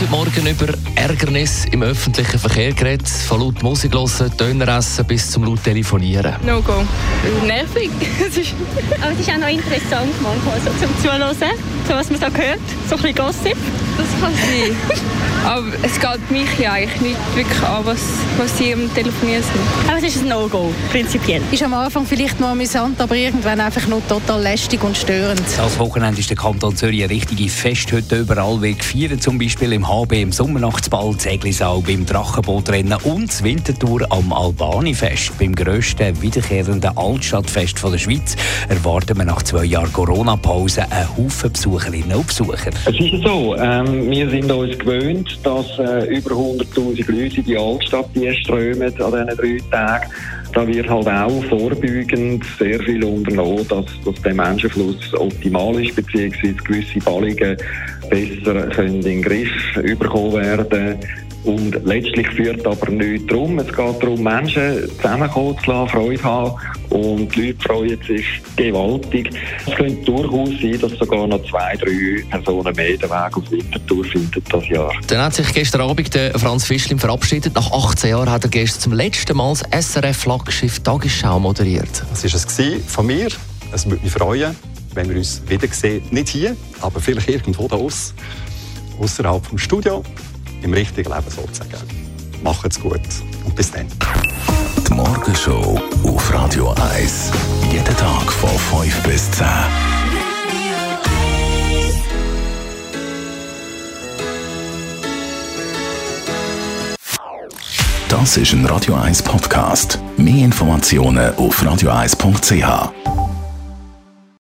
heute Morgen über Ärgernis im öffentlichen Verkehr geredet, von laut Musik hören, Döner essen bis zum laut telefonieren. No go. Nervig. Aber es ist auch noch interessant manchmal so zum Zuhören, so was man so hört, so ein bisschen Gossip. Das kann sein. Aber es geht mich ja eigentlich nicht wirklich an, was, was sie am Telefonieren sind. Aber es ist ein No-Go, prinzipiell. Ist am Anfang vielleicht noch amüsant, aber irgendwann einfach nur total lästig und störend. Das Wochenende ist der Kanton Zürich eine richtige Festhütte überall wie gefeiert, zum Beispiel im HB im Sommernachtsball, Zeglisau beim Drachenbootrennen und das Wintertour am Albani-Fest. Beim grössten wiederkehrenden Altstadtfest der Schweiz erwarten wir nach zwei Jahren Corona-Pause einen Haufen Besucherinnen und Besucher. Es ist so, ähm, wir sind uns gewöhnt, dass äh, über 100'000 Leute in die Altstadt die strömen an diesen drei Tagen. Da wird halt auch vorbeugend sehr viel unternommen, dass, dass der Menschenfluss optimal ist, beziehungsweise gewisse Ballungen besser können in den Griff bekommen werden und letztlich führt aber nichts darum. Es geht darum, Menschen zusammenkommen zu lassen, Freude haben. Und die Leute freuen sich gewaltig. Es könnte durchaus sein, dass sogar noch zwei, drei Personen mehr den Weg auf Winterthur finden das Jahr. Dann hat sich gestern Abend der Franz Fischlin verabschiedet. Nach 18 Jahren hat er gestern zum letzten Mal das SRF-Flaggschiff Tagesschau moderiert. Das war es von mir. Es würde mich freuen, wenn wir uns wiedersehen. Nicht hier, aber vielleicht irgendwo da aus, außerhalb vom Studio im richtigen Leben sozusagen. Macht's gut und bis dann. Die Morgenshow auf Radio 1. Jeden Tag von 5 bis 10. Das ist ein Radio 1 Podcast. Mehr Informationen auf radio1.ch.